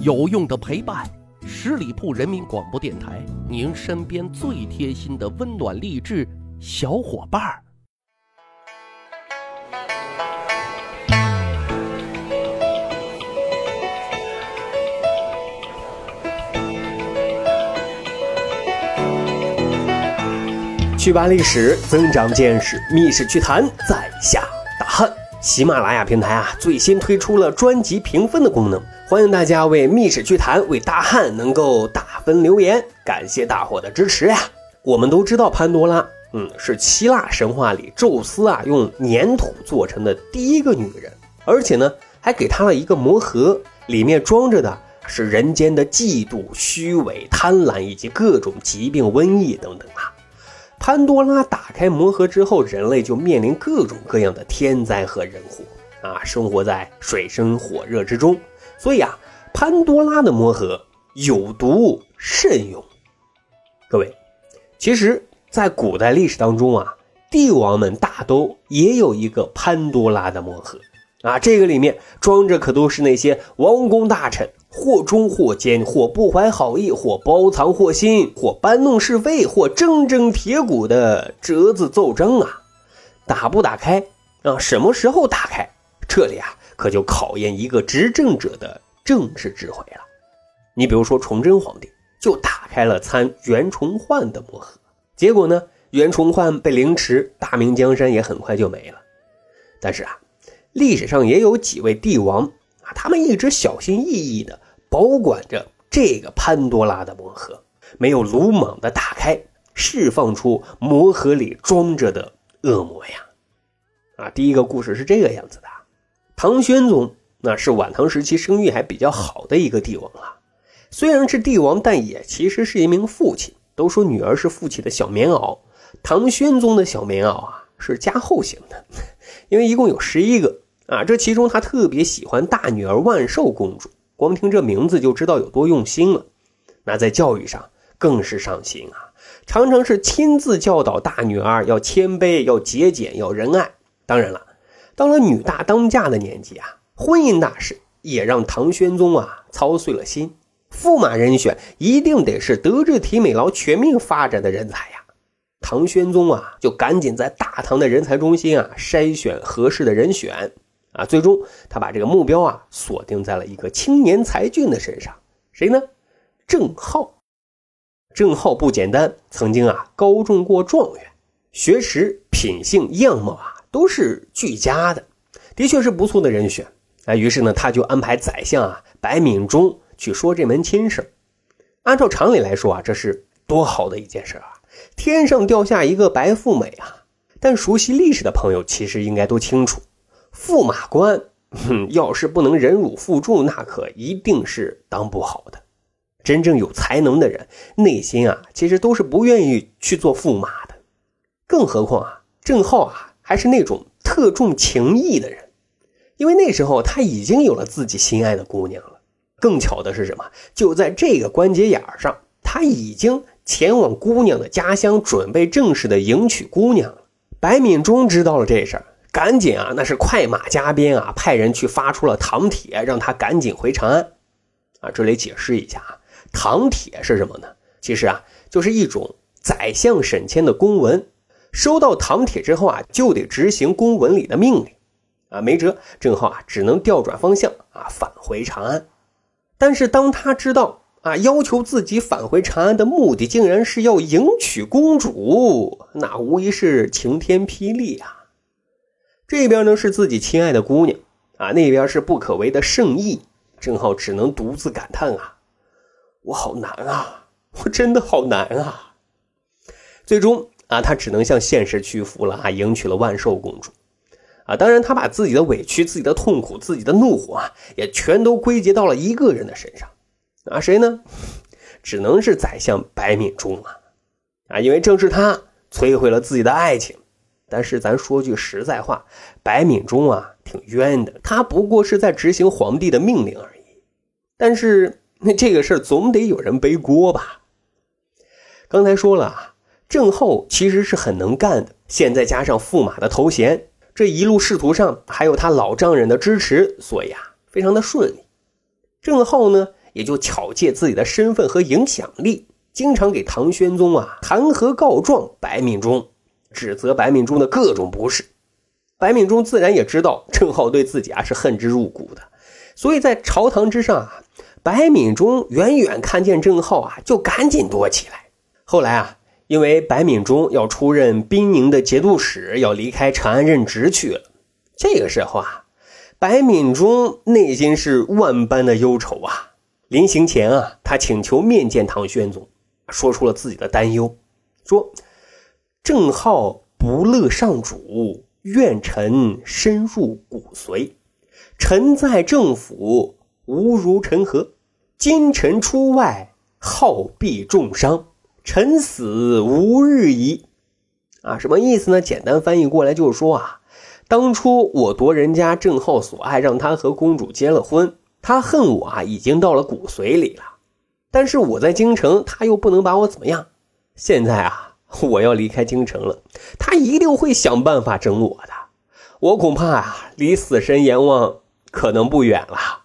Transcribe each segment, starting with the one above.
有用的陪伴，十里铺人民广播电台，您身边最贴心的温暖励志小伙伴儿。去吧历史，增长见识，密室趣谈，在下大汉。喜马拉雅平台啊，最新推出了专辑评分的功能，欢迎大家为《密室趣谈》为大汉能够打分留言，感谢大伙的支持呀！我们都知道潘多拉，嗯，是希腊神话里宙斯啊用粘土做成的第一个女人，而且呢还给她了一个魔盒，里面装着的是人间的嫉妒、虚伪、贪婪以及各种疾病、瘟疫等等啊。潘多拉打开魔盒之后，人类就面临各种各样的天灾和人祸啊，生活在水深火热之中。所以啊，潘多拉的魔盒有毒，慎用。各位，其实，在古代历史当中啊，帝王们大都也有一个潘多拉的魔盒啊，这个里面装着可都是那些王公大臣。或忠或奸，或不怀好意，或包藏祸心，或搬弄是非，或铮铮铁骨的折子奏章啊！打不打开啊？什么时候打开？这里啊，可就考验一个执政者的政治智慧了。你比如说，崇祯皇帝就打开了参袁崇焕的魔盒，结果呢，袁崇焕被凌迟，大明江山也很快就没了。但是啊，历史上也有几位帝王啊。他们一直小心翼翼的保管着这个潘多拉的魔盒，没有鲁莽的打开，释放出魔盒里装着的恶魔呀！啊，第一个故事是这个样子的：唐玄宗那是晚唐时期声誉还比较好的一个帝王啊，虽然是帝王，但也其实是一名父亲。都说女儿是父亲的小棉袄，唐玄宗的小棉袄啊是加厚型的，因为一共有十一个。啊，这其中他特别喜欢大女儿万寿公主，光听这名字就知道有多用心了。那在教育上更是上心啊，常常是亲自教导大女儿要谦卑、要节俭、要仁爱。当然了，到了女大当嫁的年纪啊，婚姻大事也让唐玄宗啊操碎了心。驸马人选一定得是德智体美劳全面发展的人才呀。唐玄宗啊，就赶紧在大唐的人才中心啊筛选合适的人选。啊，最终他把这个目标啊锁定在了一个青年才俊的身上，谁呢？郑浩。郑浩不简单，曾经啊高中过状元，学识、品性、样貌啊都是俱佳的，的确是不错的人选。啊，于是呢他就安排宰相啊白敏中去说这门亲事。按照常理来说啊，这是多好的一件事啊，天上掉下一个白富美啊！但熟悉历史的朋友其实应该都清楚。驸马官，要是不能忍辱负重，那可一定是当不好的。真正有才能的人，内心啊，其实都是不愿意去做驸马的。更何况啊，郑浩啊，还是那种特重情义的人，因为那时候他已经有了自己心爱的姑娘了。更巧的是什么？就在这个关节眼上，他已经前往姑娘的家乡，准备正式的迎娶姑娘了。白敏中知道了这事儿。赶紧啊，那是快马加鞭啊，派人去发出了唐帖，让他赶紧回长安。啊，这里解释一下啊，唐帖是什么呢？其实啊，就是一种宰相审签的公文。收到唐帖之后啊，就得执行公文里的命令。啊，没辙，郑浩啊，只能调转方向啊，返回长安。但是当他知道啊，要求自己返回长安的目的，竟然是要迎娶公主，那无疑是晴天霹雳啊！这边呢是自己亲爱的姑娘啊，那边是不可为的圣意，郑浩只能独自感叹啊，我好难啊，我真的好难啊。最终啊，他只能向现实屈服了啊，迎娶了万寿公主啊。当然，他把自己的委屈、自己的痛苦、自己的怒火啊，也全都归结到了一个人的身上啊，谁呢？只能是宰相白敏中啊啊，因为正是他摧毁了自己的爱情。但是咱说句实在话，白敏中啊挺冤的，他不过是在执行皇帝的命令而已。但是那这个事儿总得有人背锅吧？刚才说了啊，郑浩其实是很能干的，现在加上驸马的头衔，这一路仕途上还有他老丈人的支持，所以啊非常的顺利。郑浩呢也就巧借自己的身份和影响力，经常给唐玄宗啊弹劾告状白敏中，指责白敏中的各种不是。白敏中自然也知道郑浩对自己啊是恨之入骨的，所以在朝堂之上啊，白敏中远远看见郑浩啊，就赶紧躲起来。后来啊，因为白敏中要出任兵宁的节度使，要离开长安任职去了。这个时候啊，白敏中内心是万般的忧愁啊。临行前啊，他请求面见唐玄宗，说出了自己的担忧，说郑浩不乐上主。愿臣深入骨髓，臣在政府无如臣何。今臣出外，好必重伤，臣死无日矣。啊，什么意思呢？简单翻译过来就是说啊，当初我夺人家郑浩所爱，让他和公主结了婚，他恨我啊，已经到了骨髓里了。但是我在京城，他又不能把我怎么样。现在啊。我要离开京城了，他一定会想办法整我的。我恐怕啊，离死神阎王可能不远了。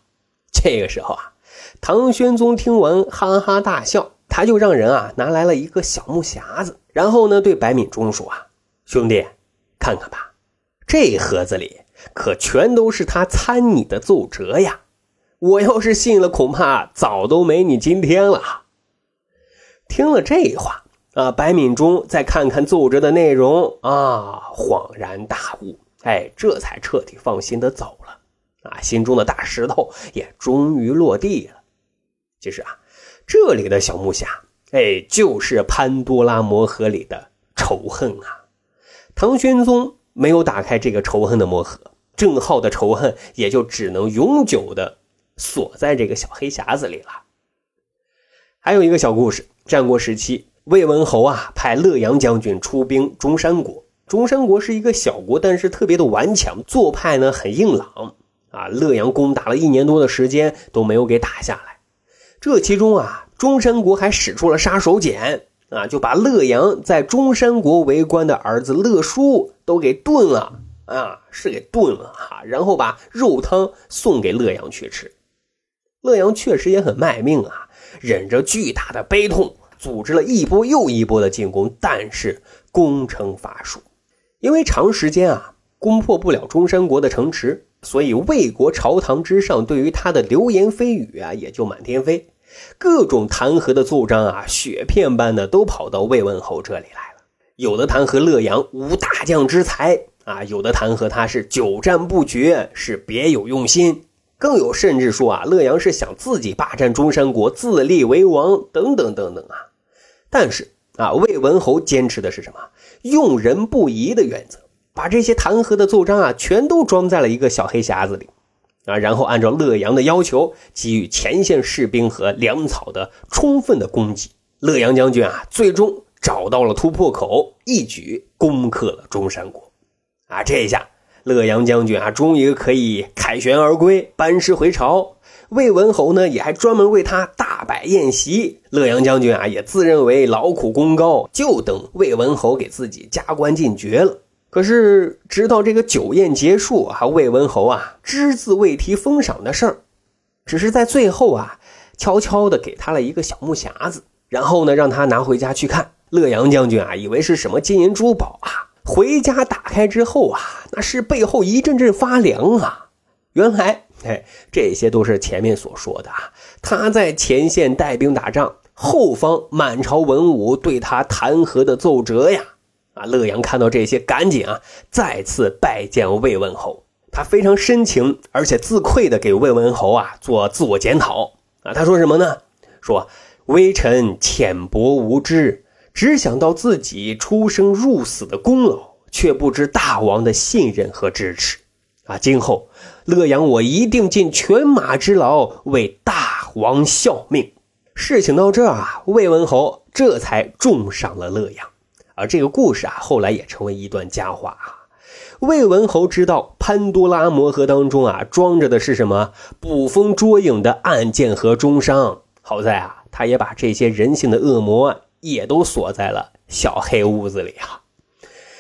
这个时候啊，唐玄宗听完哈哈大笑，他就让人啊拿来了一个小木匣子，然后呢对白敏中说啊：“兄弟，看看吧，这盒子里可全都是他参你的奏折呀。我要是信了，恐怕早都没你今天了。”听了这话。啊，白敏中再看看奏折的内容啊，恍然大悟，哎，这才彻底放心的走了。啊，心中的大石头也终于落地了。其实啊，这里的小木匣，哎，就是潘多拉魔盒里的仇恨啊。唐玄宗没有打开这个仇恨的魔盒，郑浩的仇恨也就只能永久的锁在这个小黑匣子里了。还有一个小故事，战国时期。魏文侯啊，派乐阳将军出兵中山国。中山国是一个小国，但是特别的顽强，做派呢很硬朗啊。乐阳攻打了一年多的时间都没有给打下来。这其中啊，中山国还使出了杀手锏啊，就把乐阳在中山国为官的儿子乐叔都给炖了啊，是给炖了哈，然后把肉汤送给乐阳去吃。乐阳确实也很卖命啊，忍着巨大的悲痛。组织了一波又一波的进攻，但是攻城乏术，因为长时间啊攻破不了中山国的城池，所以魏国朝堂之上对于他的流言蜚语啊也就满天飞，各种弹劾的奏章啊雪片般的都跑到魏文侯这里来了，有的弹劾乐阳无大将之才啊，有的弹劾他是久战不决，是别有用心。更有甚至说啊，乐阳是想自己霸占中山国，自立为王，等等等等啊。但是啊，魏文侯坚持的是什么？用人不疑的原则，把这些弹劾的奏章啊，全都装在了一个小黑匣子里啊，然后按照乐阳的要求，给予前线士兵和粮草的充分的供给。乐阳将军啊，最终找到了突破口，一举攻克了中山国。啊，这一下。乐阳将军啊，终于可以凯旋而归，班师回朝。魏文侯呢，也还专门为他大摆宴席。乐阳将军啊，也自认为劳苦功高，就等魏文侯给自己加官进爵了。可是，直到这个酒宴结束啊，魏文侯啊，只字未提封赏的事儿，只是在最后啊，悄悄的给他了一个小木匣子，然后呢，让他拿回家去看。乐阳将军啊，以为是什么金银珠宝啊。回家打开之后啊，那是背后一阵阵发凉啊！原来，哎，这些都是前面所说的啊。他在前线带兵打仗，后方满朝文武对他弹劾的奏折呀！啊，乐阳看到这些，赶紧啊，再次拜见魏文侯。他非常深情而且自愧的给魏文侯啊做自我检讨啊。他说什么呢？说微臣浅薄无知。只想到自己出生入死的功劳，却不知大王的信任和支持。啊，今后乐阳我一定尽犬马之劳，为大王效命。事情到这儿啊，魏文侯这才重赏了乐阳。而这个故事啊，后来也成为一段佳话啊。魏文侯知道潘多拉魔盒当中啊，装着的是什么捕风捉影的暗箭和中伤。好在啊，他也把这些人性的恶魔。也都锁在了小黑屋子里啊。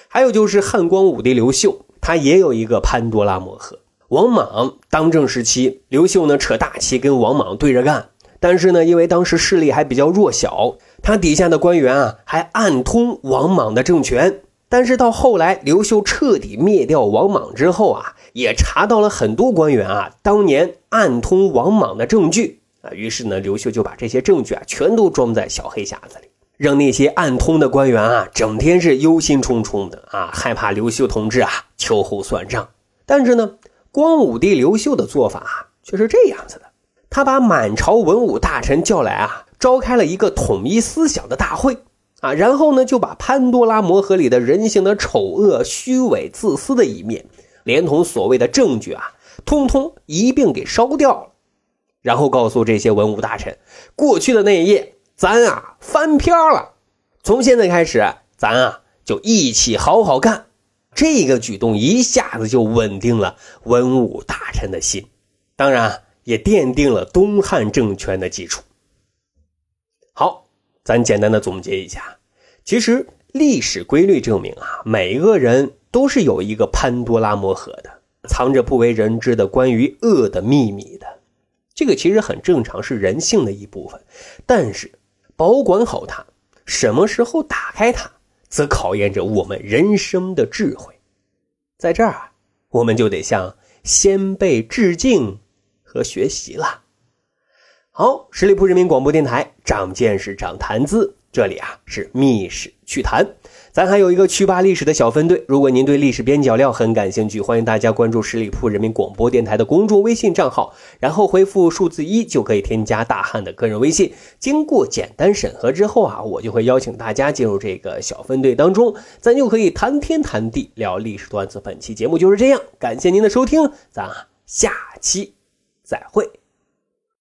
还有就是汉光武帝刘秀，他也有一个潘多拉魔盒。王莽当政时期，刘秀呢扯大旗跟王莽对着干，但是呢，因为当时势力还比较弱小，他底下的官员啊还暗通王莽的政权。但是到后来，刘秀彻底灭掉王莽之后啊，也查到了很多官员啊当年暗通王莽的证据啊。于是呢，刘秀就把这些证据啊全都装在小黑匣子里，让那些暗通的官员啊整天是忧心忡忡的啊，害怕刘秀同志啊秋后算账。但是呢，光武帝刘秀的做法却是这样子的：他把满朝文武大臣叫来啊，召开了一个统一思想的大会。啊，然后呢，就把潘多拉魔盒里的人性的丑恶、虚伪、自私的一面，连同所谓的证据啊，通通一并给烧掉了。然后告诉这些文武大臣，过去的那一页，咱啊翻篇了。从现在开始，咱啊就一起好好干。这个举动一下子就稳定了文武大臣的心，当然也奠定了东汉政权的基础。好。咱简单的总结一下，其实历史规律证明啊，每一个人都是有一个潘多拉魔盒的，藏着不为人知的关于恶的秘密的。这个其实很正常，是人性的一部分。但是保管好它，什么时候打开它，则考验着我们人生的智慧。在这儿啊，我们就得向先辈致敬和学习了。好，十里铺人民广播电台，长见识，长谈资。这里啊是密史趣谈，咱还有一个趣吧历史的小分队。如果您对历史边角料很感兴趣，欢迎大家关注十里铺人民广播电台的公众微信账号，然后回复数字一就可以添加大汉的个人微信。经过简单审核之后啊，我就会邀请大家进入这个小分队当中，咱就可以谈天谈地聊历史段子。本期节目就是这样，感谢您的收听，咱下期再会。